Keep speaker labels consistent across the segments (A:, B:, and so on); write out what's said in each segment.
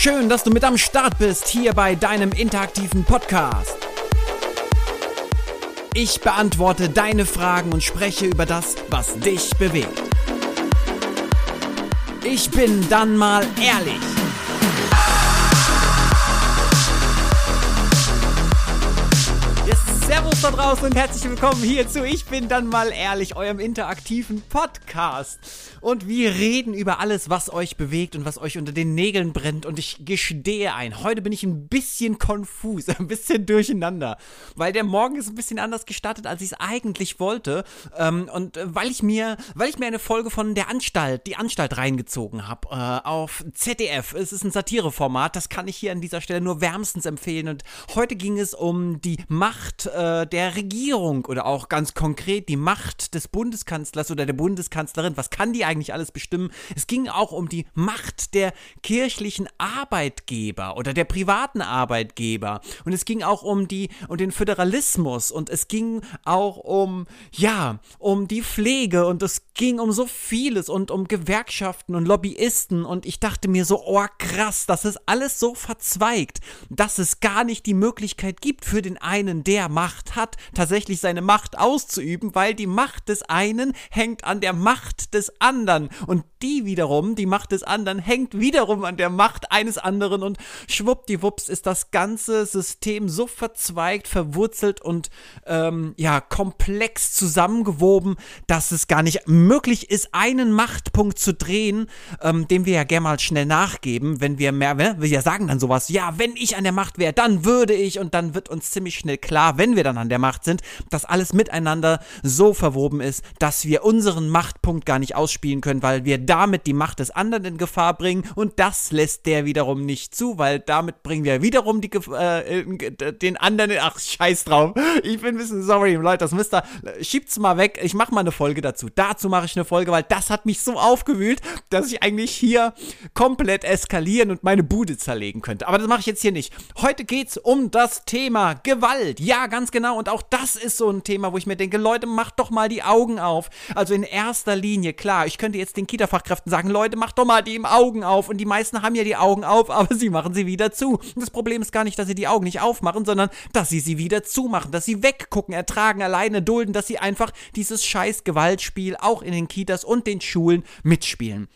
A: Schön, dass du mit am Start bist hier bei deinem interaktiven Podcast. Ich beantworte deine Fragen und spreche über das, was dich bewegt. Ich bin dann mal ehrlich. Servus da draußen und herzlich willkommen hier zu Ich bin dann mal ehrlich, eurem interaktiven Podcast. Und wir reden über alles, was euch bewegt und was euch unter den Nägeln brennt. Und ich gestehe ein, heute bin ich ein bisschen konfus, ein bisschen durcheinander, weil der Morgen ist ein bisschen anders gestartet, als ich es eigentlich wollte. Ähm, und äh, weil ich mir, weil ich mir eine Folge von der Anstalt, die Anstalt reingezogen habe, äh, auf ZDF. Es ist ein Satireformat, das kann ich hier an dieser Stelle nur wärmstens empfehlen. Und heute ging es um die Macht äh, der Regierung oder auch ganz konkret die Macht des Bundeskanzlers oder der Bundeskanzlerin. Was kann die eigentlich alles bestimmen? Es ging auch um die Macht der kirchlichen Arbeitgeber oder der privaten Arbeitgeber. Und es ging auch um die um den Föderalismus und es ging auch um ja, um die Pflege und es ging um so vieles und um Gewerkschaften und Lobbyisten und ich dachte mir so, oh krass, das ist alles so verzweigt, dass es gar nicht die Möglichkeit gibt für den einen, der Macht Macht hat, tatsächlich seine Macht auszuüben, weil die Macht des einen hängt an der Macht des anderen und die wiederum, die Macht des anderen, hängt wiederum an der Macht eines anderen und schwuppdiwupps ist das ganze System so verzweigt, verwurzelt und ähm, ja, komplex zusammengewoben, dass es gar nicht möglich ist, einen Machtpunkt zu drehen, ähm, dem wir ja gerne mal schnell nachgeben, wenn wir mehr, ne? wir ja sagen dann sowas, ja, wenn ich an der Macht wäre, dann würde ich und dann wird uns ziemlich schnell klar, wenn wir dann an der Macht sind, dass alles miteinander so verwoben ist, dass wir unseren Machtpunkt gar nicht ausspielen können, weil wir damit die Macht des anderen in Gefahr bringen. Und das lässt der wiederum nicht zu, weil damit bringen wir wiederum die, äh, den anderen, ach scheiß drauf, ich bin ein bisschen sorry, Leute, das müsst ihr, schiebt's mal weg, ich mach mal eine Folge dazu, dazu mache ich eine Folge, weil das hat mich so aufgewühlt, dass ich eigentlich hier komplett eskalieren und meine Bude zerlegen könnte, aber das mache ich jetzt hier nicht. Heute geht's um das Thema Gewalt, ja, ganz genau. Und auch das ist so ein Thema, wo ich mir denke, Leute, macht doch mal die Augen auf. Also in erster Linie, klar, ich könnte jetzt den Kita-Fachkräften sagen, Leute, macht doch mal die Augen auf. Und die meisten haben ja die Augen auf, aber sie machen sie wieder zu. Und das Problem ist gar nicht, dass sie die Augen nicht aufmachen, sondern dass sie sie wieder zumachen, dass sie weggucken, ertragen, alleine dulden, dass sie einfach dieses scheiß Gewaltspiel auch in den Kitas und den Schulen mitspielen.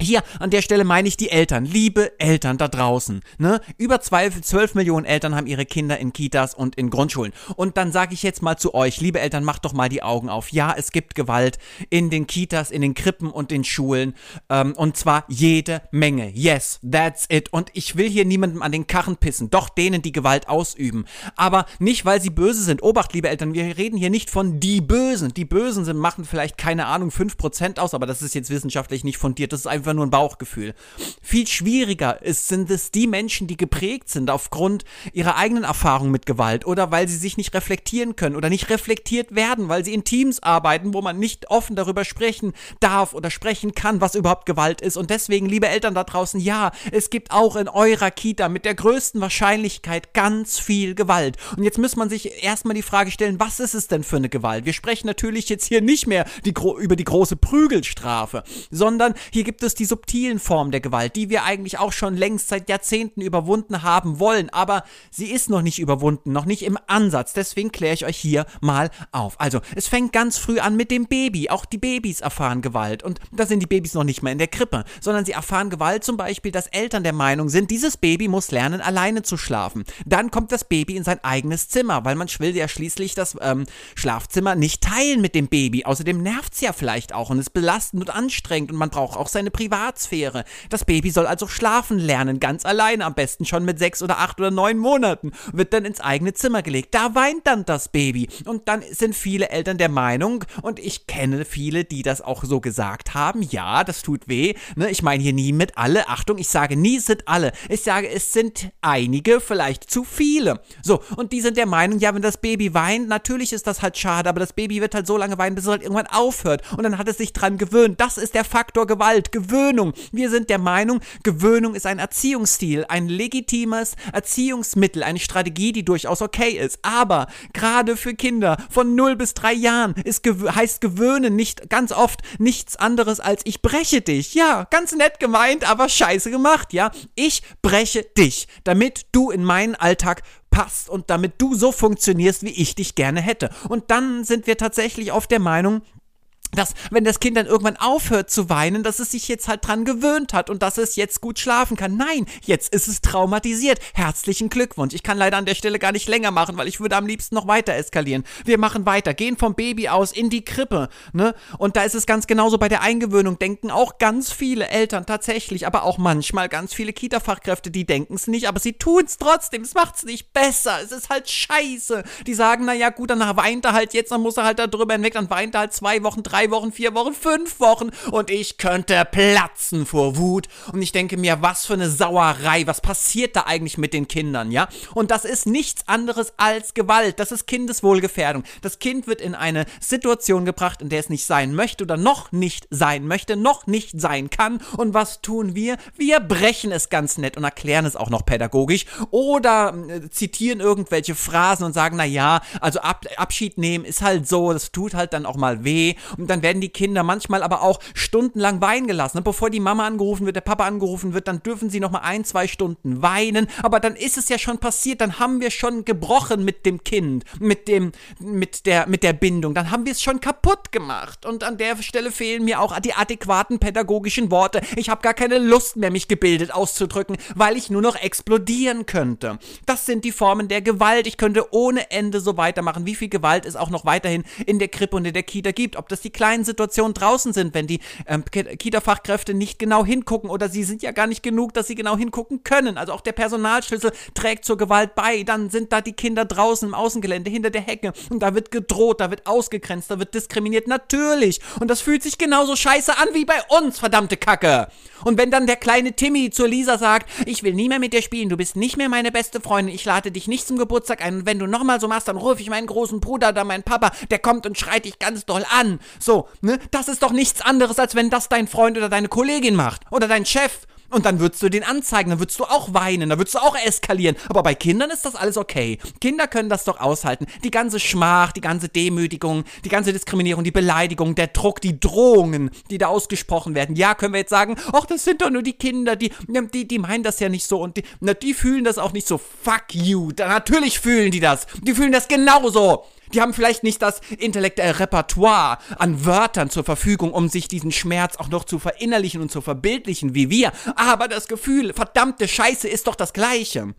A: Hier an der Stelle meine ich die Eltern, liebe Eltern da draußen. Ne? Über 12 Millionen Eltern haben ihre Kinder in Kitas und in Grundschulen. Und dann sage ich jetzt mal zu euch, liebe Eltern, macht doch mal die Augen auf. Ja, es gibt Gewalt in den Kitas, in den Krippen und den Schulen. Ähm, und zwar jede Menge. Yes, that's it. Und ich will hier niemandem an den Karren pissen. Doch denen, die Gewalt ausüben. Aber nicht, weil sie böse sind. Obacht, liebe Eltern, wir reden hier nicht von die Bösen. Die Bösen sind, machen vielleicht, keine Ahnung, 5% aus, aber das ist jetzt wissenschaftlich nicht fundiert. Das ist einfach einfach nur ein Bauchgefühl. Viel schwieriger ist, sind es die Menschen, die geprägt sind aufgrund ihrer eigenen Erfahrung mit Gewalt oder weil sie sich nicht reflektieren können oder nicht reflektiert werden, weil sie in Teams arbeiten, wo man nicht offen darüber sprechen darf oder sprechen kann, was überhaupt Gewalt ist. Und deswegen, liebe Eltern da draußen, ja, es gibt auch in eurer Kita mit der größten Wahrscheinlichkeit ganz viel Gewalt. Und jetzt muss man sich erstmal die Frage stellen, was ist es denn für eine Gewalt? Wir sprechen natürlich jetzt hier nicht mehr die, über die große Prügelstrafe, sondern hier gibt es die subtilen Formen der Gewalt, die wir eigentlich auch schon längst seit Jahrzehnten überwunden haben wollen, aber sie ist noch nicht überwunden, noch nicht im Ansatz. Deswegen kläre ich euch hier mal auf. Also, es fängt ganz früh an mit dem Baby. Auch die Babys erfahren Gewalt. Und da sind die Babys noch nicht mal in der Krippe, sondern sie erfahren Gewalt zum Beispiel, dass Eltern der Meinung sind, dieses Baby muss lernen, alleine zu schlafen. Dann kommt das Baby in sein eigenes Zimmer, weil man will ja schließlich das ähm, Schlafzimmer nicht teilen mit dem Baby. Außerdem nervt es ja vielleicht auch und ist belastend und anstrengend und man braucht auch seine Privatsphäre. Privatsphäre. Das Baby soll also schlafen lernen, ganz alleine, am besten schon mit sechs oder acht oder neun Monaten, wird dann ins eigene Zimmer gelegt. Da weint dann das Baby. Und dann sind viele Eltern der Meinung, und ich kenne viele, die das auch so gesagt haben, ja, das tut weh. Ne? Ich meine hier nie mit alle. Achtung, ich sage nie sind alle. Ich sage, es sind einige, vielleicht zu viele. So, und die sind der Meinung, ja, wenn das Baby weint, natürlich ist das halt schade, aber das Baby wird halt so lange weinen, bis es halt irgendwann aufhört. Und dann hat es sich dran gewöhnt. Das ist der Faktor Gewalt. Gewöhnt Gewöhnung. Wir sind der Meinung, Gewöhnung ist ein Erziehungsstil, ein legitimes Erziehungsmittel, eine Strategie, die durchaus okay ist. Aber gerade für Kinder von 0 bis 3 Jahren ist, heißt gewöhnen nicht ganz oft nichts anderes als ich breche dich. Ja, ganz nett gemeint, aber scheiße gemacht, ja. Ich breche dich, damit du in meinen Alltag passt und damit du so funktionierst, wie ich dich gerne hätte. Und dann sind wir tatsächlich auf der Meinung, dass, wenn das Kind dann irgendwann aufhört zu weinen, dass es sich jetzt halt dran gewöhnt hat und dass es jetzt gut schlafen kann. Nein, jetzt ist es traumatisiert. Herzlichen Glückwunsch. Ich kann leider an der Stelle gar nicht länger machen, weil ich würde am liebsten noch weiter eskalieren. Wir machen weiter, gehen vom Baby aus in die Krippe, ne? Und da ist es ganz genauso bei der Eingewöhnung. Denken auch ganz viele Eltern tatsächlich, aber auch manchmal ganz viele Kita-Fachkräfte, die denken es nicht, aber sie tun es trotzdem. Es macht es nicht besser. Es ist halt scheiße. Die sagen, naja, gut, dann weint er halt jetzt, dann muss er halt da drüber hinweg, dann weint er halt zwei Wochen, drei drei Wochen, vier Wochen, fünf Wochen und ich könnte platzen vor Wut. Und ich denke mir, was für eine Sauerei, was passiert da eigentlich mit den Kindern, ja? Und das ist nichts anderes als Gewalt, das ist Kindeswohlgefährdung. Das Kind wird in eine Situation gebracht, in der es nicht sein möchte oder noch nicht sein möchte, noch nicht sein kann. Und was tun wir? Wir brechen es ganz nett und erklären es auch noch pädagogisch oder äh, zitieren irgendwelche Phrasen und sagen, na ja, also Ab Abschied nehmen ist halt so, das tut halt dann auch mal weh. Und dann werden die Kinder manchmal aber auch stundenlang weinen gelassen. Bevor die Mama angerufen wird, der Papa angerufen wird, dann dürfen sie noch mal ein, zwei Stunden weinen. Aber dann ist es ja schon passiert, dann haben wir schon gebrochen mit dem Kind, mit dem, mit der, mit der Bindung. Dann haben wir es schon kaputt gemacht. Und an der Stelle fehlen mir auch die adäquaten pädagogischen Worte. Ich habe gar keine Lust mehr, mich gebildet auszudrücken, weil ich nur noch explodieren könnte. Das sind die Formen der Gewalt. Ich könnte ohne Ende so weitermachen, wie viel Gewalt es auch noch weiterhin in der Krippe und in der Kita gibt. Ob das die kleinen Situationen draußen sind, wenn die ähm, Kita-Fachkräfte nicht genau hingucken oder sie sind ja gar nicht genug, dass sie genau hingucken können. Also auch der Personalschlüssel trägt zur Gewalt bei. Dann sind da die Kinder draußen im Außengelände hinter der Hecke und da wird gedroht, da wird ausgegrenzt, da wird diskriminiert. Natürlich. Und das fühlt sich genauso scheiße an wie bei uns, verdammte Kacke. Und wenn dann der kleine Timmy zur Lisa sagt, ich will nie mehr mit dir spielen, du bist nicht mehr meine beste Freundin, ich lade dich nicht zum Geburtstag ein und wenn du nochmal so machst, dann rufe ich meinen großen Bruder oder meinen Papa, der kommt und schreit dich ganz doll an. So, ne? Das ist doch nichts anderes, als wenn das dein Freund oder deine Kollegin macht. Oder dein Chef. Und dann würdest du den anzeigen, dann würdest du auch weinen, dann würdest du auch eskalieren. Aber bei Kindern ist das alles okay. Kinder können das doch aushalten. Die ganze Schmach, die ganze Demütigung, die ganze Diskriminierung, die Beleidigung, der Druck, die Drohungen, die da ausgesprochen werden. Ja, können wir jetzt sagen, ach, das sind doch nur die Kinder, die, die, die meinen das ja nicht so und die, na, die fühlen das auch nicht so. Fuck you. Natürlich fühlen die das. Die fühlen das genauso. Die haben vielleicht nicht das intellektuelle Repertoire an Wörtern zur Verfügung, um sich diesen Schmerz auch noch zu verinnerlichen und zu verbildlichen wie wir. Aber das Gefühl, verdammte Scheiße, ist doch das gleiche.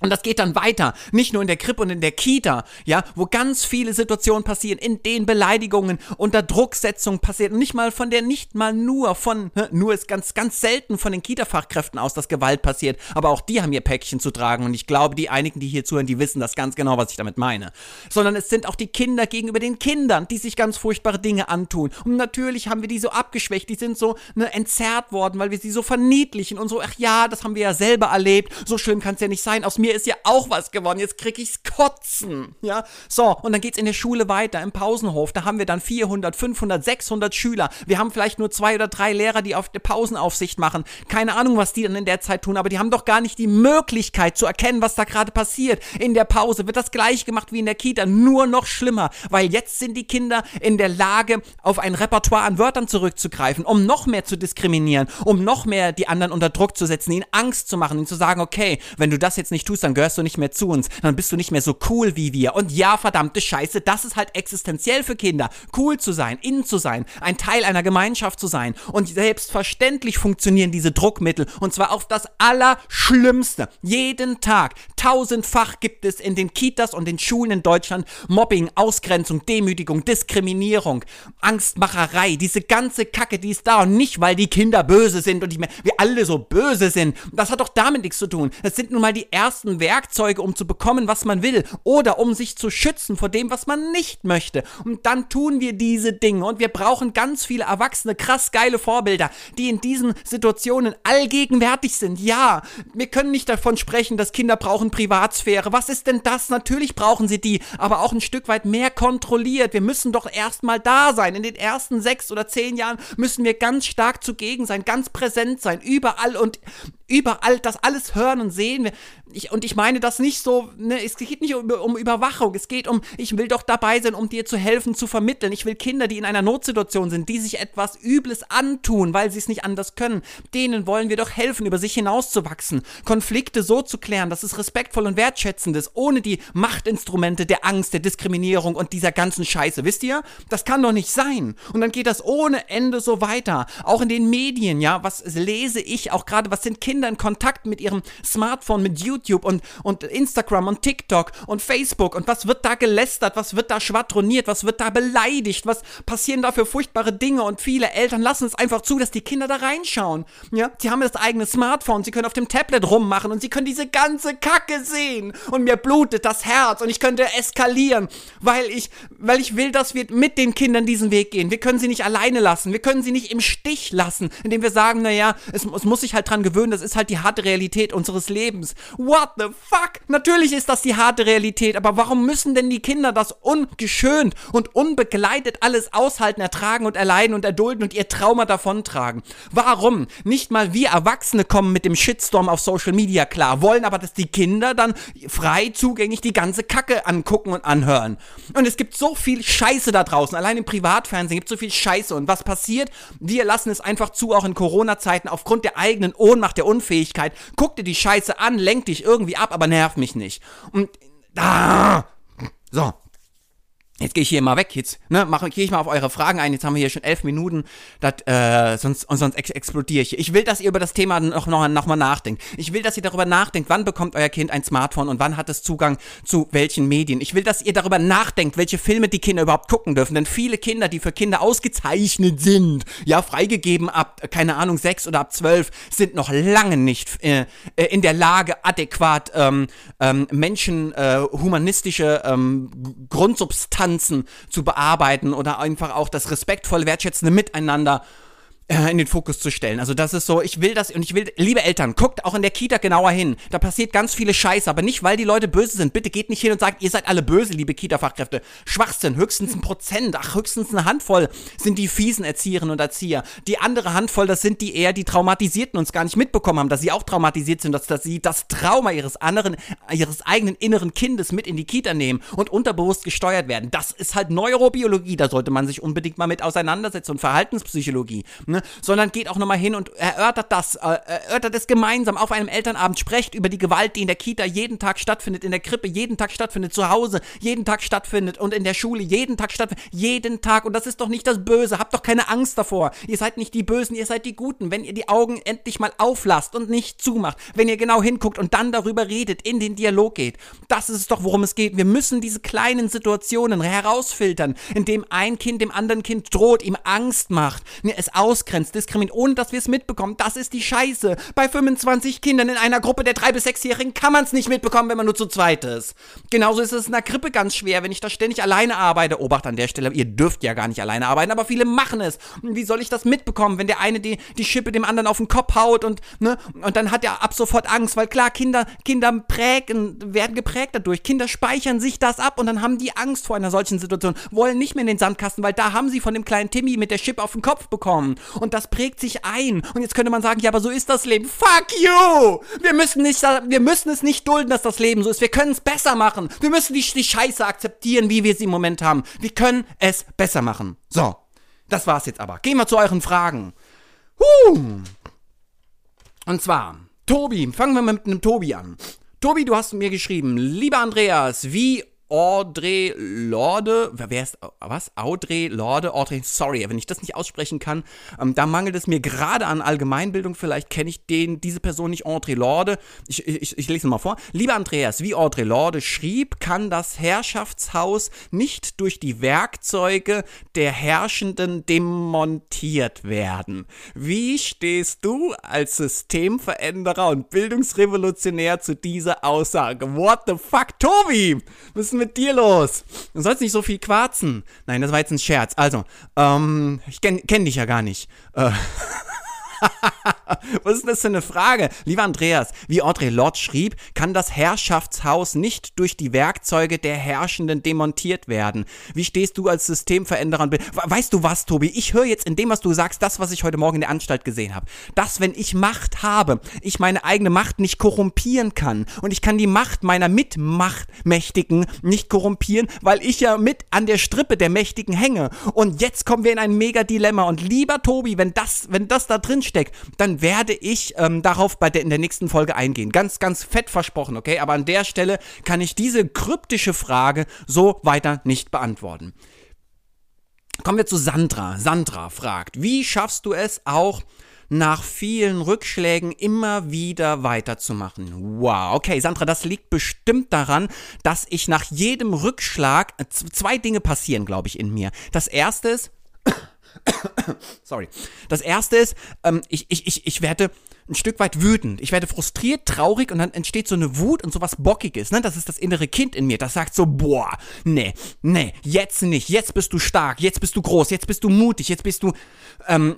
A: Und das geht dann weiter, nicht nur in der Krippe und in der Kita, ja, wo ganz viele Situationen passieren, in denen Beleidigungen unter Drucksetzung passieren, nicht mal von der, nicht mal nur von, nur ist ganz, ganz selten von den Kita-Fachkräften aus, dass Gewalt passiert, aber auch die haben ihr Päckchen zu tragen. Und ich glaube, die einigen, die hier zuhören, die wissen das ganz genau, was ich damit meine. Sondern es sind auch die Kinder gegenüber den Kindern, die sich ganz furchtbare Dinge antun. Und natürlich haben wir die so abgeschwächt, die sind so ne, entzerrt worden, weil wir sie so verniedlichen und so, ach ja, das haben wir ja selber erlebt, so schlimm kann es ja nicht sein, aus mir mir ist ja auch was geworden, jetzt krieg ich's kotzen, ja. So, und dann geht's in der Schule weiter, im Pausenhof, da haben wir dann 400, 500, 600 Schüler. Wir haben vielleicht nur zwei oder drei Lehrer, die auf der Pausenaufsicht machen. Keine Ahnung, was die dann in der Zeit tun, aber die haben doch gar nicht die Möglichkeit zu erkennen, was da gerade passiert. In der Pause wird das gleich gemacht wie in der Kita, nur noch schlimmer, weil jetzt sind die Kinder in der Lage, auf ein Repertoire an Wörtern zurückzugreifen, um noch mehr zu diskriminieren, um noch mehr die anderen unter Druck zu setzen, ihnen Angst zu machen, ihnen zu sagen, okay, wenn du das jetzt nicht tust, tust, dann gehörst du nicht mehr zu uns, dann bist du nicht mehr so cool wie wir. Und ja, verdammte Scheiße, das ist halt existenziell für Kinder. Cool zu sein, innen zu sein, ein Teil einer Gemeinschaft zu sein. Und selbstverständlich funktionieren diese Druckmittel und zwar auf das Allerschlimmste. Jeden Tag, tausendfach gibt es in den Kitas und den Schulen in Deutschland Mobbing, Ausgrenzung, Demütigung, Diskriminierung, Angstmacherei, diese ganze Kacke, die ist da und nicht, weil die Kinder böse sind und mehr, wir alle so böse sind. Das hat doch damit nichts zu tun. Es sind nun mal die ersten besten Werkzeuge, um zu bekommen, was man will oder um sich zu schützen vor dem, was man nicht möchte. Und dann tun wir diese Dinge und wir brauchen ganz viele erwachsene, krass geile Vorbilder, die in diesen Situationen allgegenwärtig sind. Ja, wir können nicht davon sprechen, dass Kinder brauchen Privatsphäre. Was ist denn das? Natürlich brauchen sie die, aber auch ein Stück weit mehr kontrolliert. Wir müssen doch erstmal da sein. In den ersten sechs oder zehn Jahren müssen wir ganz stark zugegen sein, ganz präsent sein, überall und überall das alles hören und sehen. Ich, und ich meine das nicht so, ne, es geht nicht um, um, Überwachung, es geht um, ich will doch dabei sein, um dir zu helfen, zu vermitteln. Ich will Kinder, die in einer Notsituation sind, die sich etwas Übles antun, weil sie es nicht anders können, denen wollen wir doch helfen, über sich hinauszuwachsen, Konflikte so zu klären, dass es respektvoll und wertschätzend ist, ohne die Machtinstrumente der Angst, der Diskriminierung und dieser ganzen Scheiße. Wisst ihr? Das kann doch nicht sein. Und dann geht das ohne Ende so weiter. Auch in den Medien, ja, was lese ich auch gerade, was sind Kinder Kinder in Kontakt mit ihrem Smartphone, mit YouTube und, und Instagram und TikTok und Facebook und was wird da gelästert, was wird da schwadroniert, was wird da beleidigt, was passieren da für furchtbare Dinge und viele Eltern lassen es einfach zu, dass die Kinder da reinschauen. Ja, sie haben das eigene Smartphone, sie können auf dem Tablet rummachen und sie können diese ganze Kacke sehen und mir blutet das Herz und ich könnte eskalieren, weil ich, weil ich will, dass wir mit den Kindern diesen Weg gehen. Wir können sie nicht alleine lassen, wir können sie nicht im Stich lassen, indem wir sagen, naja, es, es muss sich halt dran gewöhnen, das ist halt die harte Realität unseres Lebens. What the fuck? Natürlich ist das die harte Realität, aber warum müssen denn die Kinder das ungeschönt und unbegleitet alles aushalten, ertragen und erleiden und erdulden und ihr Trauma davontragen? Warum? Nicht mal wir Erwachsene kommen mit dem Shitstorm auf Social Media klar, wollen aber, dass die Kinder dann frei zugänglich die ganze Kacke angucken und anhören. Und es gibt so viel Scheiße da draußen. Allein im Privatfernsehen gibt es so viel Scheiße. Und was passiert? Wir lassen es einfach zu, auch in Corona-Zeiten, aufgrund der eigenen Ohnmacht, der Unfähigkeit. Guck dir die Scheiße an, lenk dich irgendwie ab, aber nerv mich nicht. Und ah, so, Jetzt gehe ich hier mal weg, jetzt ne, gehe ich mal auf eure Fragen ein. Jetzt haben wir hier schon elf Minuten, dat, äh, sonst, und sonst ex explodiere ich. Ich will, dass ihr über das Thema noch, noch, noch mal nachdenkt. Ich will, dass ihr darüber nachdenkt, wann bekommt euer Kind ein Smartphone und wann hat es Zugang zu welchen Medien. Ich will, dass ihr darüber nachdenkt, welche Filme die Kinder überhaupt gucken dürfen. Denn viele Kinder, die für Kinder ausgezeichnet sind, ja, freigegeben ab, keine Ahnung, sechs oder ab zwölf, sind noch lange nicht äh, äh in der Lage, adäquat ähm, ähm, Menschen, äh, humanistische ähm, Grundsubstanzen Distanzen zu bearbeiten oder einfach auch das respektvolle, wertschätzende Miteinander in den Fokus zu stellen. Also das ist so, ich will das und ich will, liebe Eltern, guckt auch in der Kita genauer hin. Da passiert ganz viele Scheiße, aber nicht, weil die Leute böse sind. Bitte geht nicht hin und sagt, ihr seid alle böse, liebe Kita-Fachkräfte. Schwachsinn, höchstens ein Prozent, ach, höchstens eine Handvoll sind die fiesen Erzieherinnen und Erzieher. Die andere Handvoll, das sind die eher die Traumatisierten uns gar nicht mitbekommen haben, dass sie auch traumatisiert sind, dass, dass sie das Trauma ihres anderen, ihres eigenen inneren Kindes mit in die Kita nehmen und unterbewusst gesteuert werden. Das ist halt Neurobiologie, da sollte man sich unbedingt mal mit auseinandersetzen und Verhaltenspsychologie. Ne? Sondern geht auch nochmal hin und erörtert das, äh, erörtert es gemeinsam auf einem Elternabend, sprecht über die Gewalt, die in der Kita jeden Tag stattfindet, in der Krippe jeden Tag stattfindet, zu Hause jeden Tag stattfindet und in der Schule jeden Tag stattfindet, jeden Tag und das ist doch nicht das Böse, habt doch keine Angst davor. Ihr seid nicht die Bösen, ihr seid die Guten, wenn ihr die Augen endlich mal auflasst und nicht zumacht, wenn ihr genau hinguckt und dann darüber redet, in den Dialog geht. Das ist es doch, worum es geht. Wir müssen diese kleinen Situationen herausfiltern, indem ein Kind dem anderen Kind droht, ihm Angst macht, es ausgrenzt ausgrenzt, diskriminiert, ohne dass wir es mitbekommen. Das ist die Scheiße. Bei 25 Kindern in einer Gruppe der 3- bis 6-Jährigen kann man es nicht mitbekommen, wenn man nur zu zweit ist. Genauso ist es in der Krippe ganz schwer, wenn ich da ständig alleine arbeite. Obacht an der Stelle, ihr dürft ja gar nicht alleine arbeiten, aber viele machen es. Wie soll ich das mitbekommen, wenn der eine die, die Schippe dem anderen auf den Kopf haut und, ne, und dann hat er ab sofort Angst, weil klar, Kinder, Kinder prägen, werden geprägt dadurch. Kinder speichern sich das ab und dann haben die Angst vor einer solchen Situation, wollen nicht mehr in den Sandkasten, weil da haben sie von dem kleinen Timmy mit der Schippe auf den Kopf bekommen und das prägt sich ein. Und jetzt könnte man sagen, ja, aber so ist das Leben. Fuck you! Wir müssen, nicht, wir müssen es nicht dulden, dass das Leben so ist. Wir können es besser machen. Wir müssen die, die Scheiße akzeptieren, wie wir sie im Moment haben. Wir können es besser machen. So, das war's jetzt aber. Gehen wir zu euren Fragen. Huh. Und zwar, Tobi, fangen wir mal mit einem Tobi an. Tobi, du hast mir geschrieben, lieber Andreas, wie Audrey Lorde, wer ist, was? Audrey Lorde, Audrey, sorry, wenn ich das nicht aussprechen kann, ähm, da mangelt es mir gerade an Allgemeinbildung, vielleicht kenne ich den, diese Person nicht, Audrey Lorde. Ich, ich, ich lese mal vor. Lieber Andreas, wie Audrey Lorde schrieb, kann das Herrschaftshaus nicht durch die Werkzeuge der Herrschenden demontiert werden. Wie stehst du als Systemveränderer und Bildungsrevolutionär zu dieser Aussage? What the fuck, Tobi? Müssen mit dir los? Du sollst nicht so viel quarzen. Nein, das war jetzt ein Scherz. Also, ähm, ich kenne kenn dich ja gar nicht. Äh. Was ist das für eine Frage? Lieber Andreas, wie Audrey Lorde schrieb, kann das Herrschaftshaus nicht durch die Werkzeuge der Herrschenden demontiert werden. Wie stehst du als Systemveränderer? Weißt du was, Tobi? Ich höre jetzt in dem, was du sagst, das, was ich heute Morgen in der Anstalt gesehen habe. Dass, wenn ich Macht habe, ich meine eigene Macht nicht korrumpieren kann. Und ich kann die Macht meiner Mitmachtmächtigen nicht korrumpieren, weil ich ja mit an der Strippe der Mächtigen hänge. Und jetzt kommen wir in ein mega Dilemma. Und lieber Tobi, wenn das, wenn das da drin steckt, dann werde ich ähm, darauf bei der, in der nächsten Folge eingehen. Ganz, ganz fett versprochen, okay? Aber an der Stelle kann ich diese kryptische Frage so weiter nicht beantworten. Kommen wir zu Sandra. Sandra fragt, wie schaffst du es auch, nach vielen Rückschlägen immer wieder weiterzumachen. Wow, okay, Sandra, das liegt bestimmt daran, dass ich nach jedem Rückschlag zwei Dinge passieren, glaube ich, in mir. Das erste ist, Sorry. Das erste ist, ähm, ich, ich, ich, ich werde ein Stück weit wütend. Ich werde frustriert, traurig und dann entsteht so eine Wut und sowas Bockiges. Ne? Das ist das innere Kind in mir, das sagt so, boah, nee, nee, jetzt nicht, jetzt bist du stark, jetzt bist du groß, jetzt bist du mutig, jetzt bist du, ähm,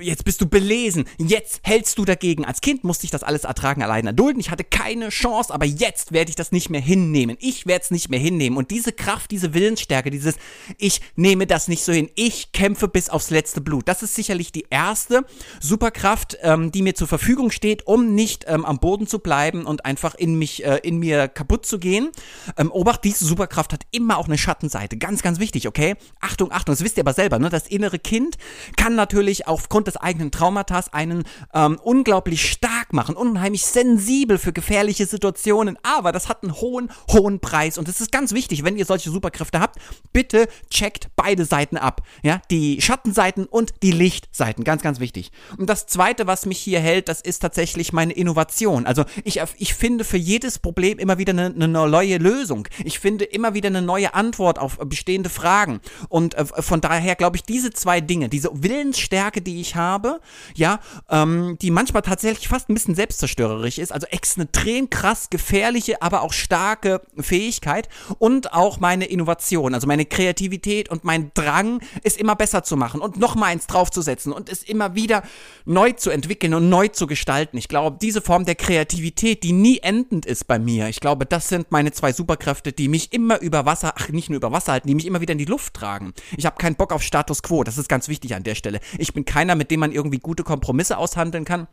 A: jetzt bist du belesen, jetzt hältst du dagegen. Als Kind musste ich das alles ertragen, allein erdulden. Ich hatte keine Chance, aber jetzt werde ich das nicht mehr hinnehmen. Ich werde es nicht mehr hinnehmen. Und diese Kraft, diese Willensstärke, dieses, ich nehme das nicht so hin, ich kämpfe bis aufs letzte Blut. Das ist sicherlich die erste Superkraft, ähm, die mir zur Verfügung steht, um nicht ähm, am Boden zu bleiben und einfach in mich, äh, in mir kaputt zu gehen. Ähm, Obacht, diese Superkraft hat immer auch eine Schattenseite. Ganz, ganz wichtig, okay? Achtung, Achtung, das wisst ihr aber selber, ne? Das innere Kind kann natürlich aufgrund des eigenen Traumatas einen ähm, unglaublich stark machen, unheimlich sensibel für gefährliche Situationen, aber das hat einen hohen, hohen Preis und es ist ganz wichtig, wenn ihr solche Superkräfte habt, bitte checkt beide Seiten ab, ja? Die Schattenseiten und die Lichtseiten, ganz, ganz wichtig. Und das zweite, was mich hier hier hält, das ist tatsächlich meine Innovation. Also ich, ich finde für jedes Problem immer wieder eine, eine neue Lösung. Ich finde immer wieder eine neue Antwort auf bestehende Fragen. Und äh, von daher glaube ich, diese zwei Dinge, diese Willensstärke, die ich habe, ja, ähm, die manchmal tatsächlich fast ein bisschen selbstzerstörerisch ist, also extrem krass gefährliche, aber auch starke Fähigkeit und auch meine Innovation, also meine Kreativität und mein Drang, es immer besser zu machen und noch mal eins draufzusetzen und es immer wieder neu zu entwickeln und neu zu gestalten. Ich glaube, diese Form der Kreativität, die nie endend ist bei mir, ich glaube, das sind meine zwei Superkräfte, die mich immer über Wasser, ach, nicht nur über Wasser halten, die mich immer wieder in die Luft tragen. Ich habe keinen Bock auf Status Quo, das ist ganz wichtig an der Stelle. Ich bin keiner, mit dem man irgendwie gute Kompromisse aushandeln kann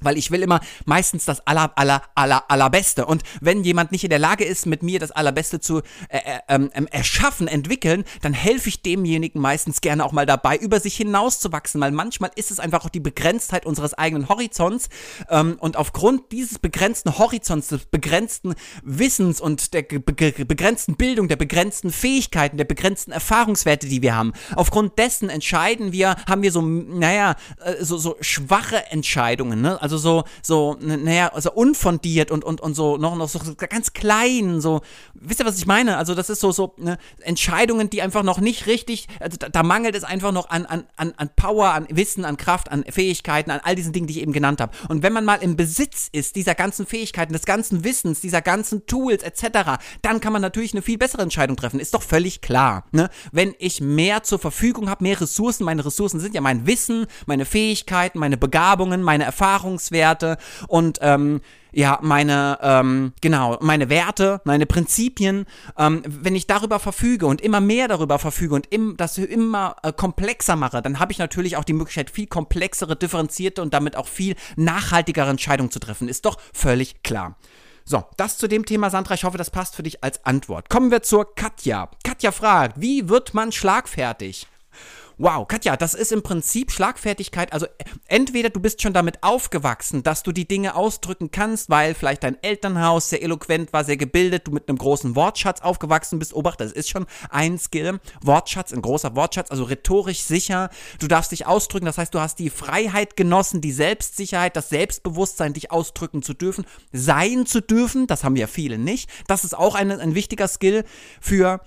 A: weil ich will immer meistens das aller, aller, aller, allerbeste. Und wenn jemand nicht in der Lage ist, mit mir das allerbeste zu äh, äh, ähm, ähm, erschaffen, entwickeln, dann helfe ich demjenigen meistens gerne auch mal dabei, über sich hinauszuwachsen, weil manchmal ist es einfach auch die Begrenztheit unseres eigenen Horizonts. Ähm, und aufgrund dieses begrenzten Horizonts, des begrenzten Wissens und der be begrenzten Bildung, der begrenzten Fähigkeiten, der begrenzten Erfahrungswerte, die wir haben, aufgrund dessen entscheiden wir, haben wir so, naja, äh, so, so schwache Entscheidungen, ne? Also also so, so, naja, also unfondiert und, und, und so noch, noch so ganz klein, so, wisst ihr, was ich meine? Also das ist so, so ne, Entscheidungen, die einfach noch nicht richtig, also da, da mangelt es einfach noch an, an, an, an Power, an Wissen, an Kraft, an Fähigkeiten, an all diesen Dingen, die ich eben genannt habe. Und wenn man mal im Besitz ist dieser ganzen Fähigkeiten, des ganzen Wissens, dieser ganzen Tools etc., dann kann man natürlich eine viel bessere Entscheidung treffen. Ist doch völlig klar. Ne? Wenn ich mehr zur Verfügung habe, mehr Ressourcen, meine Ressourcen sind ja mein Wissen, meine Fähigkeiten, meine Begabungen, meine Erfahrungen, Erfahrungswerte und ähm, ja, meine, ähm, genau, meine Werte, meine Prinzipien, ähm, wenn ich darüber verfüge und immer mehr darüber verfüge und im, das immer äh, komplexer mache, dann habe ich natürlich auch die Möglichkeit, viel komplexere, differenzierte und damit auch viel nachhaltigere Entscheidungen zu treffen. Ist doch völlig klar. So, das zu dem Thema, Sandra. Ich hoffe, das passt für dich als Antwort. Kommen wir zur Katja. Katja fragt, wie wird man schlagfertig? Wow, Katja, das ist im Prinzip Schlagfertigkeit. Also entweder du bist schon damit aufgewachsen, dass du die Dinge ausdrücken kannst, weil vielleicht dein Elternhaus sehr eloquent war, sehr gebildet, du mit einem großen Wortschatz aufgewachsen bist. Obacht, das ist schon ein Skill. Wortschatz, ein großer Wortschatz, also rhetorisch sicher. Du darfst dich ausdrücken, das heißt, du hast die Freiheit genossen, die Selbstsicherheit, das Selbstbewusstsein, dich ausdrücken zu dürfen, sein zu dürfen. Das haben ja viele nicht. Das ist auch ein, ein wichtiger Skill für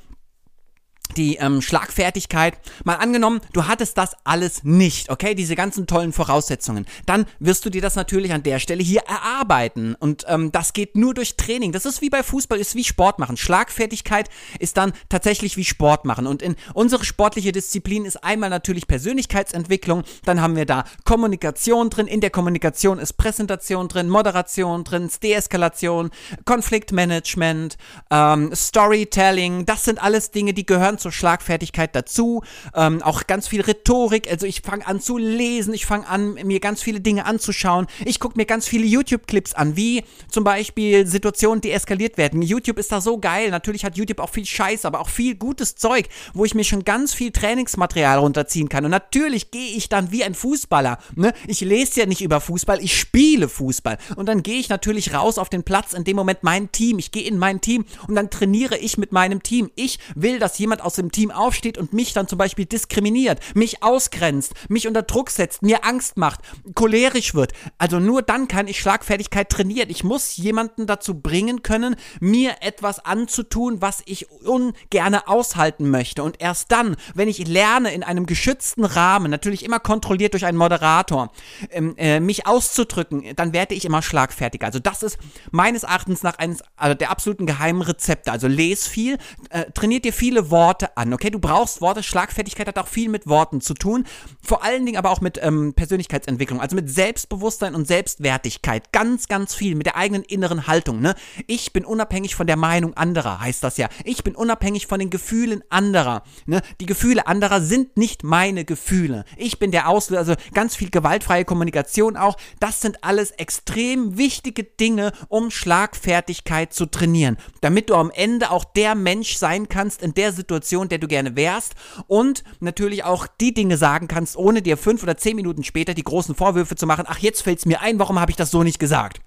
A: die ähm, Schlagfertigkeit. Mal angenommen, du hattest das alles nicht, okay, diese ganzen tollen Voraussetzungen. Dann wirst du dir das natürlich an der Stelle hier erarbeiten. Und ähm, das geht nur durch Training. Das ist wie bei Fußball, ist wie Sport machen. Schlagfertigkeit ist dann tatsächlich wie Sport machen. Und in unsere sportliche Disziplin ist einmal natürlich Persönlichkeitsentwicklung. Dann haben wir da Kommunikation drin. In der Kommunikation ist Präsentation drin, Moderation drin, Deeskalation, Konfliktmanagement, ähm, Storytelling. Das sind alles Dinge, die gehören zur Schlagfertigkeit dazu. Ähm, auch ganz viel Rhetorik. Also ich fange an zu lesen, ich fange an, mir ganz viele Dinge anzuschauen. Ich gucke mir ganz viele YouTube-Clips an, wie zum Beispiel Situationen, die eskaliert werden. YouTube ist da so geil. Natürlich hat YouTube auch viel Scheiß, aber auch viel gutes Zeug, wo ich mir schon ganz viel Trainingsmaterial runterziehen kann. Und natürlich gehe ich dann wie ein Fußballer. Ne? Ich lese ja nicht über Fußball, ich spiele Fußball. Und dann gehe ich natürlich raus auf den Platz, in dem Moment mein Team. Ich gehe in mein Team und dann trainiere ich mit meinem Team. Ich will, dass jemand aus dem Team aufsteht und mich dann zum Beispiel diskriminiert, mich ausgrenzt, mich unter Druck setzt, mir Angst macht, cholerisch wird. Also nur dann kann ich Schlagfertigkeit trainieren. Ich muss jemanden dazu bringen können, mir etwas anzutun, was ich ungerne aushalten möchte. Und erst dann, wenn ich lerne, in einem geschützten Rahmen, natürlich immer kontrolliert durch einen Moderator, ähm, äh, mich auszudrücken, dann werde ich immer schlagfertiger. Also das ist meines Erachtens nach eines also der absoluten geheimen Rezepte. Also les viel, äh, trainiert dir viele Worte, Worte an, okay? Du brauchst Worte. Schlagfertigkeit hat auch viel mit Worten zu tun. Vor allen Dingen aber auch mit ähm, Persönlichkeitsentwicklung, also mit Selbstbewusstsein und Selbstwertigkeit. Ganz, ganz viel. Mit der eigenen inneren Haltung, ne? Ich bin unabhängig von der Meinung anderer, heißt das ja. Ich bin unabhängig von den Gefühlen anderer, ne? Die Gefühle anderer sind nicht meine Gefühle. Ich bin der Auslöser, also ganz viel gewaltfreie Kommunikation auch. Das sind alles extrem wichtige Dinge, um Schlagfertigkeit zu trainieren. Damit du am Ende auch der Mensch sein kannst in der Situation, Situation, der du gerne wärst und natürlich auch die Dinge sagen kannst, ohne dir fünf oder zehn Minuten später die großen Vorwürfe zu machen, ach, jetzt fällt es mir ein, warum habe ich das so nicht gesagt?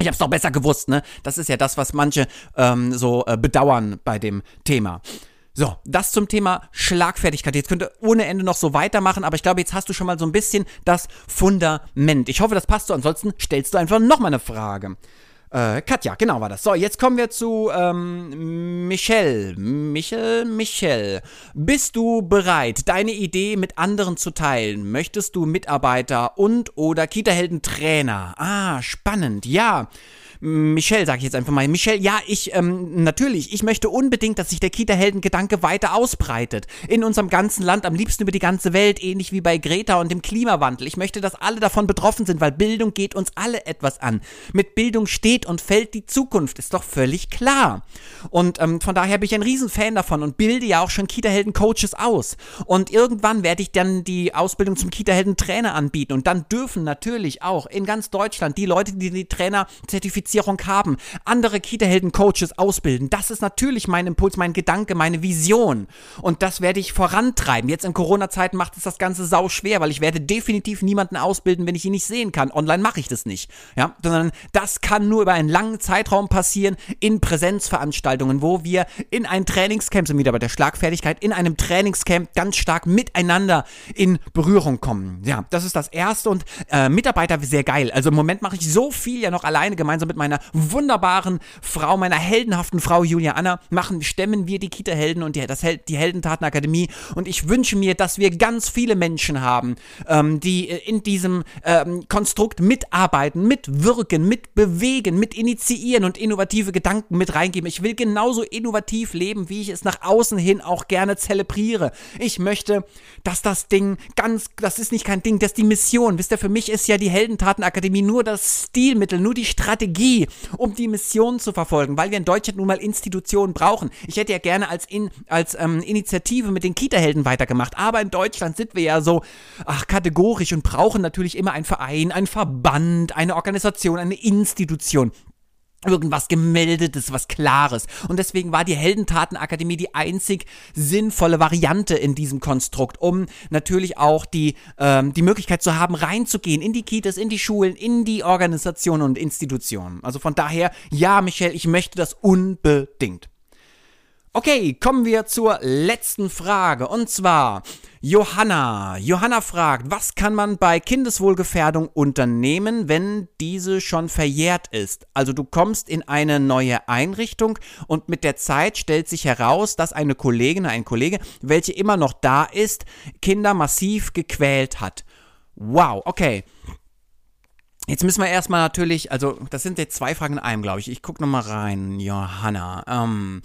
A: Ich hab's doch besser gewusst, ne? Das ist ja das, was manche ähm, so äh, bedauern bei dem Thema. So, das zum Thema Schlagfertigkeit. Jetzt könnt ihr ohne Ende noch so weitermachen, aber ich glaube, jetzt hast du schon mal so ein bisschen das Fundament. Ich hoffe, das passt so. Ansonsten stellst du einfach nochmal eine Frage. Äh, Katja, genau war das. So, jetzt kommen wir zu ähm, Michelle. Michel, Michel. Bist du bereit, deine Idee mit anderen zu teilen? Möchtest du Mitarbeiter und oder Kita-Helden-Trainer? Ah, spannend. Ja. Michelle, sage ich jetzt einfach mal. Michelle, ja, ich, ähm, natürlich, ich möchte unbedingt, dass sich der Kita-Helden-Gedanke weiter ausbreitet. In unserem ganzen Land, am liebsten über die ganze Welt, ähnlich wie bei Greta und dem Klimawandel. Ich möchte, dass alle davon betroffen sind, weil Bildung geht uns alle etwas an. Mit Bildung steht und fällt die Zukunft, ist doch völlig klar. Und ähm, von daher bin ich ein Riesenfan davon und bilde ja auch schon Kita-Helden-Coaches aus. Und irgendwann werde ich dann die Ausbildung zum Kita-Helden-Trainer anbieten. Und dann dürfen natürlich auch in ganz Deutschland die Leute, die die Trainer zertifizieren, Qualifizierung haben, andere Kita-Helden-Coaches ausbilden. Das ist natürlich mein Impuls, mein Gedanke, meine Vision. Und das werde ich vorantreiben. Jetzt in Corona-Zeiten macht es das Ganze sau schwer, weil ich werde definitiv niemanden ausbilden, wenn ich ihn nicht sehen kann. Online mache ich das nicht. Ja, sondern das kann nur über einen langen Zeitraum passieren in Präsenzveranstaltungen, wo wir in ein Trainingscamp, sind wieder bei der Schlagfertigkeit, in einem Trainingscamp ganz stark miteinander in Berührung kommen. Ja, das ist das Erste und äh, Mitarbeiter sehr geil. Also im Moment mache ich so viel ja noch alleine gemeinsam mit meinen meiner wunderbaren Frau, meiner heldenhaften Frau Julia Anna, machen, stemmen wir die Kita-Helden und die, das, die Heldentatenakademie. Und ich wünsche mir, dass wir ganz viele Menschen haben, ähm, die äh, in diesem ähm, Konstrukt mitarbeiten, mitwirken, mitbewegen, mit initiieren und innovative Gedanken mit reingeben. Ich will genauso innovativ leben, wie ich es nach außen hin auch gerne zelebriere. Ich möchte, dass das Ding ganz, das ist nicht kein Ding, das ist die Mission. Wisst ihr, für mich ist ja die Heldentatenakademie nur das Stilmittel, nur die Strategie um die Mission zu verfolgen, weil wir in Deutschland nun mal Institutionen brauchen. Ich hätte ja gerne als, in, als ähm, Initiative mit den Kita-Helden weitergemacht, aber in Deutschland sind wir ja so ach, kategorisch und brauchen natürlich immer einen Verein, einen Verband, eine Organisation, eine Institution. Irgendwas gemeldetes, was klares. Und deswegen war die Heldentatenakademie die einzig sinnvolle Variante in diesem Konstrukt, um natürlich auch die, ähm, die Möglichkeit zu haben, reinzugehen in die Kitas, in die Schulen, in die Organisationen und Institutionen. Also von daher, ja, Michelle, ich möchte das unbedingt. Okay, kommen wir zur letzten Frage. Und zwar Johanna. Johanna fragt, was kann man bei Kindeswohlgefährdung unternehmen, wenn diese schon verjährt ist? Also du kommst in eine neue Einrichtung und mit der Zeit stellt sich heraus, dass eine Kollegin, ein Kollege, welche immer noch da ist, Kinder massiv gequält hat. Wow, okay. Jetzt müssen wir erstmal natürlich, also das sind jetzt zwei Fragen in einem, glaube ich. Ich gucke nochmal rein, Johanna. Ähm,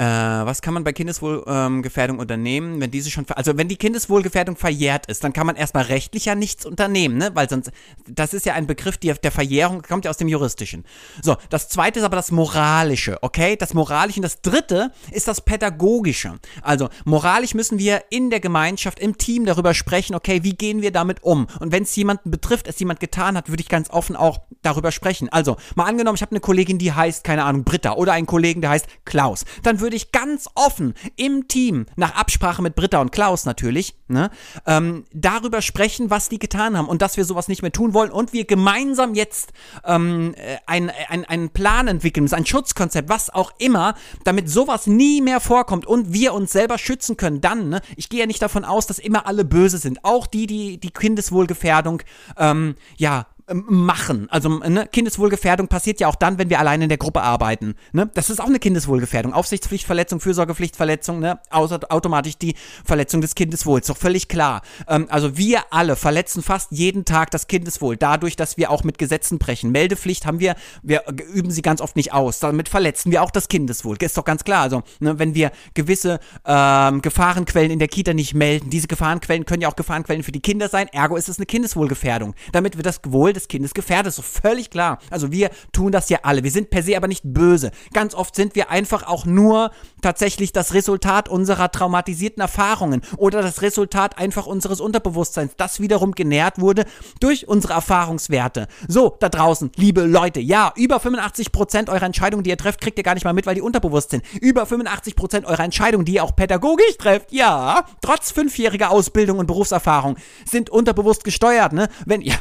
A: äh, was kann man bei Kindeswohlgefährdung ähm, unternehmen, wenn diese schon, also wenn die Kindeswohlgefährdung verjährt ist, dann kann man erstmal rechtlich ja nichts unternehmen, ne? Weil sonst, das ist ja ein Begriff, die, der Verjährung kommt ja aus dem Juristischen. So, das zweite ist aber das Moralische, okay? Das Moralische. Und das dritte ist das Pädagogische. Also, moralisch müssen wir in der Gemeinschaft, im Team darüber sprechen, okay, wie gehen wir damit um? Und wenn es jemanden betrifft, es jemand getan hat, würde ich ganz offen auch darüber sprechen. Also, mal angenommen, ich habe eine Kollegin, die heißt, keine Ahnung, Britta oder einen Kollegen, der heißt Klaus. Dann würde würde ich ganz offen im Team, nach Absprache mit Britta und Klaus natürlich, ne, ähm, darüber sprechen, was die getan haben und dass wir sowas nicht mehr tun wollen und wir gemeinsam jetzt ähm, äh, ein, ein, einen Plan entwickeln, ein Schutzkonzept, was auch immer, damit sowas nie mehr vorkommt und wir uns selber schützen können. Dann, ne, ich gehe ja nicht davon aus, dass immer alle böse sind. Auch die, die die Kindeswohlgefährdung ähm, ja machen. Also ne, Kindeswohlgefährdung passiert ja auch dann, wenn wir alleine in der Gruppe arbeiten. Ne? Das ist auch eine Kindeswohlgefährdung. Aufsichtspflichtverletzung, Fürsorgepflichtverletzung, ne? automatisch die Verletzung des Kindeswohls. Doch völlig klar. Ähm, also wir alle verletzen fast jeden Tag das Kindeswohl, dadurch, dass wir auch mit Gesetzen brechen. Meldepflicht haben wir, wir üben sie ganz oft nicht aus. Damit verletzen wir auch das Kindeswohl. Ist doch ganz klar. Also ne, wenn wir gewisse ähm, Gefahrenquellen in der Kita nicht melden, diese Gefahrenquellen können ja auch Gefahrenquellen für die Kinder sein. Ergo ist es eine Kindeswohlgefährdung. Damit wir das Wohl des des Kindes gefährdet. So völlig klar. Also wir tun das ja alle. Wir sind per se aber nicht böse. Ganz oft sind wir einfach auch nur tatsächlich das Resultat unserer traumatisierten Erfahrungen oder das Resultat einfach unseres Unterbewusstseins, das wiederum genährt wurde durch unsere Erfahrungswerte. So, da draußen, liebe Leute, ja, über 85% eurer Entscheidungen, die ihr trefft, kriegt ihr gar nicht mal mit, weil die unterbewusst sind. Über 85% eurer Entscheidungen, die ihr auch pädagogisch trefft, ja, trotz fünfjähriger Ausbildung und Berufserfahrung, sind unterbewusst gesteuert, ne? Wenn ihr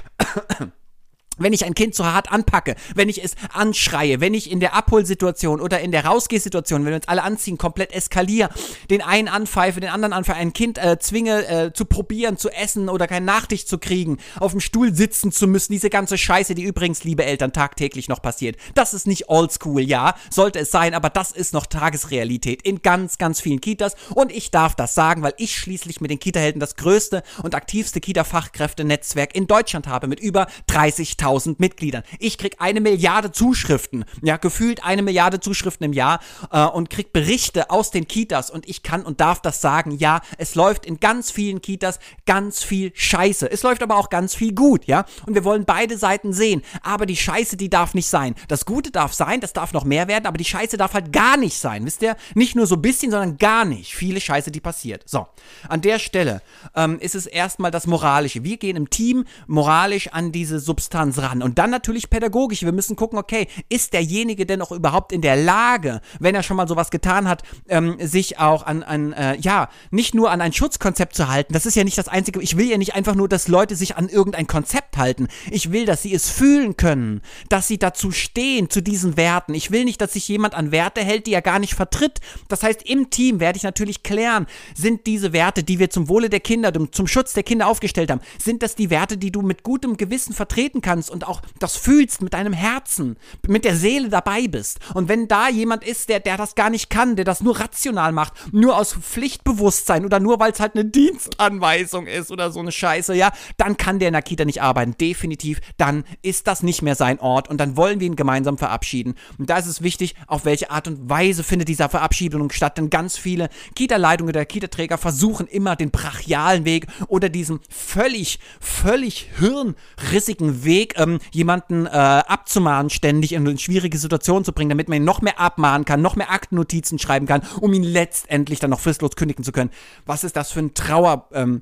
A: wenn ich ein Kind zu hart anpacke, wenn ich es anschreie, wenn ich in der Abholsituation oder in der Rausgehsituation, wenn wir uns alle anziehen, komplett eskaliere, den einen anpfeife, den anderen anpfeife, ein Kind äh, zwinge äh, zu probieren, zu essen oder keinen Nachtisch zu kriegen, auf dem Stuhl sitzen zu müssen, diese ganze Scheiße, die übrigens, liebe Eltern, tagtäglich noch passiert. Das ist nicht oldschool, ja, sollte es sein, aber das ist noch Tagesrealität in ganz, ganz vielen Kitas und ich darf das sagen, weil ich schließlich mit den Kita-Helden das größte und aktivste Kita-Fachkräftenetzwerk in Deutschland habe mit über 30.000 100.000 Mitgliedern. Ich krieg eine Milliarde Zuschriften, ja, gefühlt eine Milliarde Zuschriften im Jahr äh, und krieg Berichte aus den Kitas und ich kann und darf das sagen. Ja, es läuft in ganz vielen Kitas ganz viel Scheiße. Es läuft aber auch ganz viel gut, ja. Und wir wollen beide Seiten sehen. Aber die Scheiße, die darf nicht sein. Das Gute darf sein, das darf noch mehr werden, aber die Scheiße darf halt gar nicht sein. Wisst ihr? Nicht nur so ein bisschen, sondern gar nicht. Viele Scheiße, die passiert. So, an der Stelle ähm, ist es erstmal das Moralische. Wir gehen im Team moralisch an diese Substanz ran. Und dann natürlich pädagogisch. Wir müssen gucken, okay, ist derjenige denn auch überhaupt in der Lage, wenn er schon mal sowas getan hat, ähm, sich auch an, an äh, ja, nicht nur an ein Schutzkonzept zu halten. Das ist ja nicht das Einzige. Ich will ja nicht einfach nur, dass Leute sich an irgendein Konzept halten. Ich will, dass sie es fühlen können, dass sie dazu stehen, zu diesen Werten. Ich will nicht, dass sich jemand an Werte hält, die er gar nicht vertritt. Das heißt, im Team werde ich natürlich klären, sind diese Werte, die wir zum Wohle der Kinder, zum Schutz der Kinder aufgestellt haben, sind das die Werte, die du mit gutem Gewissen vertreten kannst und auch das fühlst mit deinem Herzen, mit der Seele dabei bist. Und wenn da jemand ist, der, der das gar nicht kann, der das nur rational macht, nur aus Pflichtbewusstsein oder nur weil es halt eine Dienstanweisung ist oder so eine Scheiße, ja, dann kann der in der Kita nicht arbeiten. Definitiv, dann ist das nicht mehr sein Ort und dann wollen wir ihn gemeinsam verabschieden. Und da ist es wichtig, auf welche Art und Weise findet dieser Verabschiedung statt, denn ganz viele Kita-Leitungen oder Kita-Träger versuchen immer den brachialen Weg oder diesen völlig, völlig hirnrissigen Weg ähm, jemanden äh, abzumahnen, ständig in schwierige Situation zu bringen, damit man ihn noch mehr abmahnen kann, noch mehr Aktennotizen schreiben kann, um ihn letztendlich dann noch fristlos kündigen zu können. Was ist das für ein Trauer? Ähm,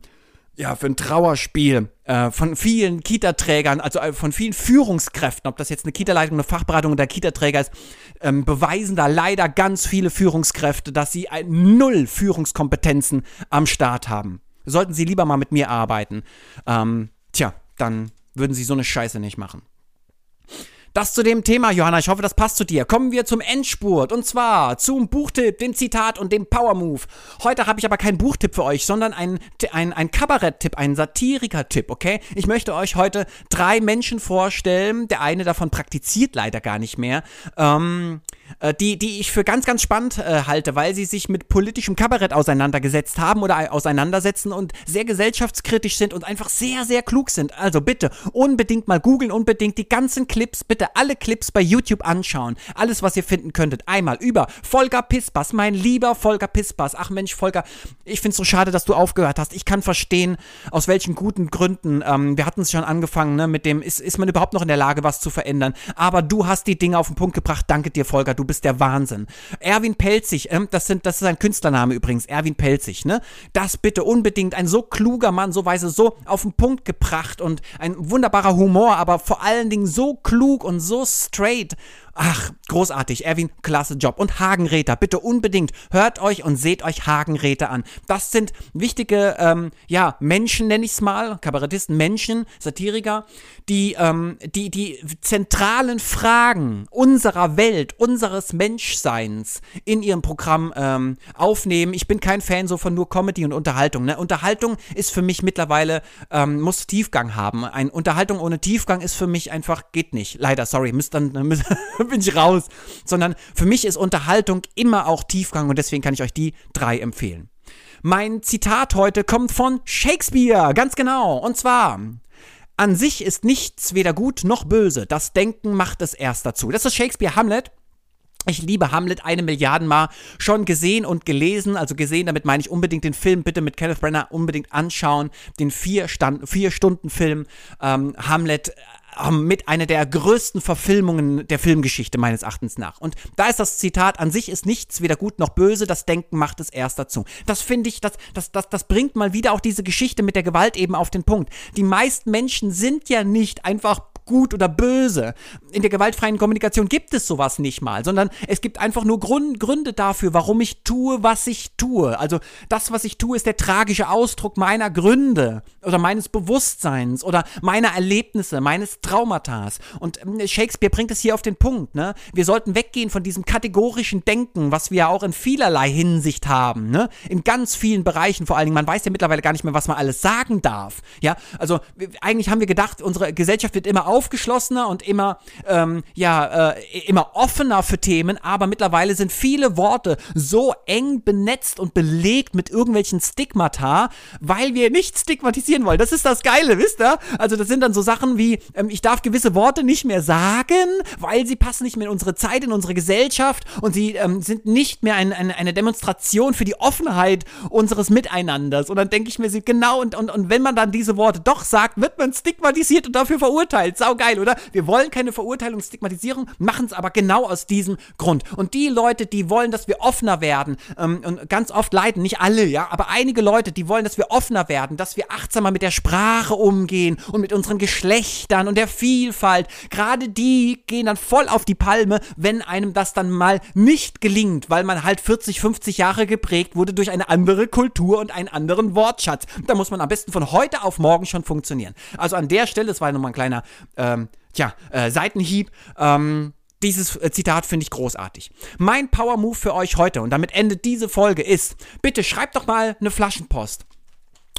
A: ja, für ein Trauerspiel äh, von vielen Kita-Trägern, also äh, von vielen Führungskräften, ob das jetzt eine Kita-Leitung, eine Fachberatung oder Kita-Träger ist, ähm, beweisen da leider ganz viele Führungskräfte, dass sie ein null Führungskompetenzen am Start haben. Sollten sie lieber mal mit mir arbeiten. Ähm, tja, dann würden sie so eine Scheiße nicht machen. Das zu dem Thema, Johanna. Ich hoffe, das passt zu dir. Kommen wir zum Endspurt. Und zwar zum Buchtipp, dem Zitat und dem Power Move. Heute habe ich aber keinen Buchtipp für euch, sondern einen ein, ein Kabarett-Tipp, einen Satiriker-Tipp, okay? Ich möchte euch heute drei Menschen vorstellen. Der eine davon praktiziert leider gar nicht mehr. Ähm, äh, die, die ich für ganz, ganz spannend äh, halte, weil sie sich mit politischem Kabarett auseinandergesetzt haben oder auseinandersetzen und sehr gesellschaftskritisch sind und einfach sehr, sehr klug sind. Also bitte unbedingt mal googeln, unbedingt die ganzen Clips, bitte alle Clips bei YouTube anschauen. Alles, was ihr finden könntet. Einmal über Volker Pispas, mein lieber Volker Pispas. Ach Mensch, Volker, ich find's so schade, dass du aufgehört hast. Ich kann verstehen, aus welchen guten Gründen. Ähm, wir hatten es schon angefangen, ne, mit dem, ist, ist man überhaupt noch in der Lage, was zu verändern? Aber du hast die Dinge auf den Punkt gebracht. Danke dir, Volker du bist der Wahnsinn. Erwin Pelzig, ähm, das, sind, das ist ein Künstlername übrigens, Erwin Pelzig, ne? Das bitte unbedingt, ein so kluger Mann, so weise, so auf den Punkt gebracht und ein wunderbarer Humor, aber vor allen Dingen so klug und so straight Ach, großartig. Erwin, klasse Job. Und Hagenräter, bitte unbedingt hört euch und seht euch Hagenräter an. Das sind wichtige, ähm, ja, Menschen nenne ich es mal, Kabarettisten, Menschen, Satiriker, die, ähm, die, die zentralen Fragen unserer Welt, unseres Menschseins in ihrem Programm ähm, aufnehmen. Ich bin kein Fan so von nur Comedy und Unterhaltung. Ne? Unterhaltung ist für mich mittlerweile, ähm, muss Tiefgang haben. Ein Unterhaltung ohne Tiefgang ist für mich einfach, geht nicht. Leider, sorry, müsst dann, müsst, bin ich raus. Sondern für mich ist Unterhaltung immer auch Tiefgang und deswegen kann ich euch die drei empfehlen. Mein Zitat heute kommt von Shakespeare, ganz genau. Und zwar, an sich ist nichts weder gut noch böse. Das Denken macht es erst dazu. Das ist Shakespeare Hamlet. Ich liebe Hamlet eine Milliarden Mal schon gesehen und gelesen. Also gesehen, damit meine ich unbedingt den Film bitte mit Kenneth Brenner unbedingt anschauen. Den vier, Stand, vier Stunden Film ähm, Hamlet mit einer der größten Verfilmungen der Filmgeschichte meines Erachtens nach. Und da ist das Zitat, an sich ist nichts weder gut noch böse, das Denken macht es erst dazu. Das finde ich, das, das, das, das bringt mal wieder auch diese Geschichte mit der Gewalt eben auf den Punkt. Die meisten Menschen sind ja nicht einfach gut oder böse. In der gewaltfreien Kommunikation gibt es sowas nicht mal, sondern es gibt einfach nur Grund, Gründe dafür, warum ich tue, was ich tue. Also das, was ich tue, ist der tragische Ausdruck meiner Gründe oder meines Bewusstseins oder meiner Erlebnisse, meines Traumatas. Und ähm, Shakespeare bringt es hier auf den Punkt. Ne? Wir sollten weggehen von diesem kategorischen Denken, was wir auch in vielerlei Hinsicht haben. Ne? In ganz vielen Bereichen vor allen Dingen. Man weiß ja mittlerweile gar nicht mehr, was man alles sagen darf. Ja, also eigentlich haben wir gedacht, unsere Gesellschaft wird immer aufgeschlossener und immer, ähm, ja, äh, immer offener für Themen, aber mittlerweile sind viele Worte so eng benetzt und belegt mit irgendwelchen Stigmata, weil wir nicht stigmatisieren wollen. Das ist das Geile, wisst ihr? Also das sind dann so Sachen wie, ähm, ich darf gewisse Worte nicht mehr sagen, weil sie passen nicht mehr in unsere Zeit, in unsere Gesellschaft und sie ähm, sind nicht mehr ein, ein, eine Demonstration für die Offenheit unseres Miteinanders. Und dann denke ich mir, genau, und, und, und wenn man dann diese Worte doch sagt, wird man stigmatisiert und dafür verurteilt saugeil, oder? Wir wollen keine Verurteilung, Stigmatisierung, machen es aber genau aus diesem Grund. Und die Leute, die wollen, dass wir offener werden, ähm, und ganz oft leiden, nicht alle, ja, aber einige Leute, die wollen, dass wir offener werden, dass wir achtsamer mit der Sprache umgehen und mit unseren Geschlechtern und der Vielfalt. Gerade die gehen dann voll auf die Palme, wenn einem das dann mal nicht gelingt, weil man halt 40, 50 Jahre geprägt wurde durch eine andere Kultur und einen anderen Wortschatz. Da muss man am besten von heute auf morgen schon funktionieren. Also an der Stelle, das war nochmal ein kleiner ähm, tja, äh, Seitenhieb. Ähm, dieses äh, Zitat finde ich großartig. Mein Power Move für euch heute, und damit endet diese Folge, ist, bitte schreibt doch mal eine Flaschenpost.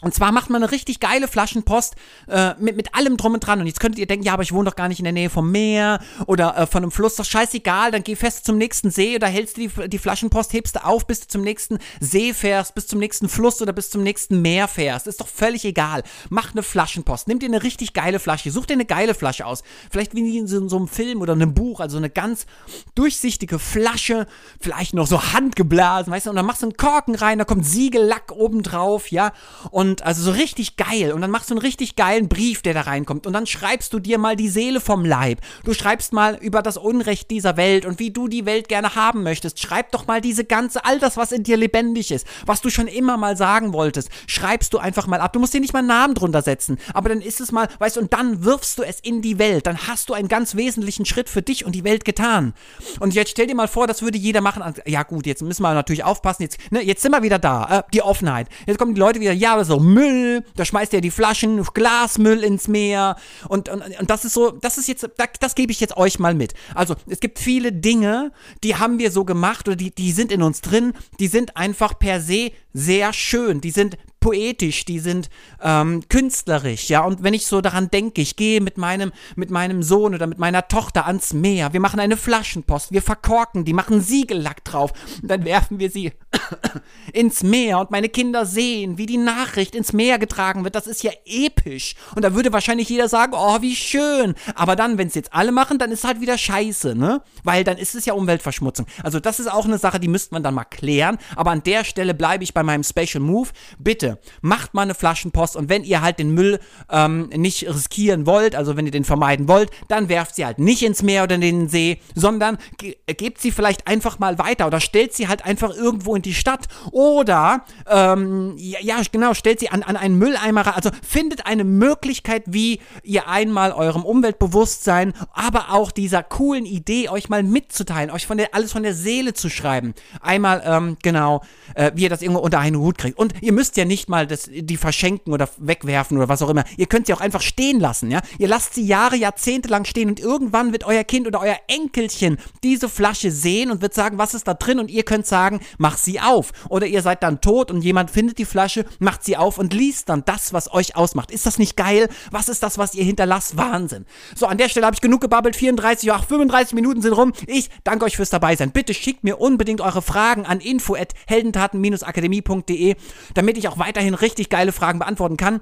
A: Und zwar macht man eine richtig geile Flaschenpost äh, mit, mit allem drum und dran. Und jetzt könntet ihr denken, ja, aber ich wohne doch gar nicht in der Nähe vom Meer oder äh, von einem Fluss. Doch scheißegal, dann geh fest zum nächsten See oder hältst du die, die Flaschenpost, hebst du auf, bis du zum nächsten See fährst, bis zum nächsten Fluss oder bis zum nächsten Meer fährst. Ist doch völlig egal. Mach eine Flaschenpost. Nimm dir eine richtig geile Flasche. Such dir eine geile Flasche aus. Vielleicht wie in so, in so einem Film oder einem Buch. Also eine ganz durchsichtige Flasche. Vielleicht noch so handgeblasen, weißt du. Und dann machst du einen Korken rein, da kommt Siegellack oben drauf, ja. Und und also so richtig geil und dann machst du einen richtig geilen Brief, der da reinkommt und dann schreibst du dir mal die Seele vom Leib. Du schreibst mal über das Unrecht dieser Welt und wie du die Welt gerne haben möchtest. Schreib doch mal diese ganze, all das, was in dir lebendig ist, was du schon immer mal sagen wolltest, schreibst du einfach mal ab. Du musst dir nicht mal einen Namen drunter setzen, aber dann ist es mal, weißt du, und dann wirfst du es in die Welt. Dann hast du einen ganz wesentlichen Schritt für dich und die Welt getan. Und jetzt stell dir mal vor, das würde jeder machen. Ja gut, jetzt müssen wir natürlich aufpassen. Jetzt, ne, jetzt sind wir wieder da. Äh, die Offenheit. Jetzt kommen die Leute wieder, ja, aber so Müll, da schmeißt ihr die Flaschen, Glasmüll ins Meer. Und, und, und das ist so, das ist jetzt, das, das gebe ich jetzt euch mal mit. Also, es gibt viele Dinge, die haben wir so gemacht oder die, die sind in uns drin, die sind einfach per se sehr schön. Die sind poetisch, die sind ähm, künstlerisch, ja. Und wenn ich so daran denke, ich gehe mit meinem, mit meinem Sohn oder mit meiner Tochter ans Meer, wir machen eine Flaschenpost, wir verkorken die, machen Siegellack drauf, und dann werfen wir sie ins Meer und meine Kinder sehen, wie die Nachricht ins Meer getragen wird. Das ist ja episch. Und da würde wahrscheinlich jeder sagen, oh, wie schön. Aber dann, wenn es jetzt alle machen, dann ist es halt wieder scheiße, ne? Weil dann ist es ja Umweltverschmutzung. Also das ist auch eine Sache, die müsste man dann mal klären. Aber an der Stelle bleibe ich bei meinem Special Move. Bitte, macht mal eine Flaschenpost und wenn ihr halt den Müll ähm, nicht riskieren wollt, also wenn ihr den vermeiden wollt, dann werft sie halt nicht ins Meer oder in den See, sondern ge gebt sie vielleicht einfach mal weiter oder stellt sie halt einfach irgendwo in die Stadt oder, ähm, ja, ja, genau, stellt sie an, an einen Mülleimer, also findet eine Möglichkeit, wie ihr einmal eurem Umweltbewusstsein, aber auch dieser coolen Idee, euch mal mitzuteilen, euch von der, alles von der Seele zu schreiben. Einmal, ähm, genau, äh, wie ihr das irgendwo unter einen Hut kriegt. Und ihr müsst ja nicht mal das, die verschenken oder wegwerfen oder was auch immer. Ihr könnt sie auch einfach stehen lassen, ja. Ihr lasst sie Jahre, Jahrzehnte lang stehen und irgendwann wird euer Kind oder euer Enkelchen diese Flasche sehen und wird sagen, was ist da drin und ihr könnt sagen, mach sie auf. Oder ihr seid dann tot und jemand findet die Flasche, macht sie auf und liest dann das, was euch ausmacht. Ist das nicht geil? Was ist das, was ihr hinterlasst? Wahnsinn. So, an der Stelle habe ich genug gebabbelt. 34, ach, 35 Minuten sind rum. Ich danke euch fürs dabei sein. Bitte schickt mir unbedingt eure Fragen an info@heldentaten-akademie.de, damit ich auch weiterhin richtig geile Fragen beantworten kann.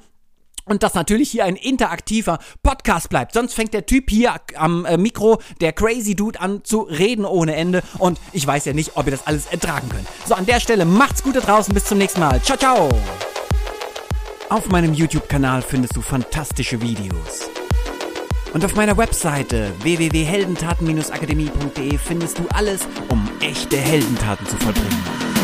A: Und dass natürlich hier ein interaktiver Podcast bleibt. Sonst fängt der Typ hier am äh, Mikro, der Crazy Dude, an zu reden ohne Ende. Und ich weiß ja nicht, ob ihr das alles ertragen könnt. So, an der Stelle macht's gut da draußen. Bis zum nächsten Mal. Ciao, ciao. Auf meinem YouTube-Kanal findest du fantastische Videos. Und auf meiner Webseite www.heldentaten-akademie.de findest du alles, um echte Heldentaten zu vollbringen.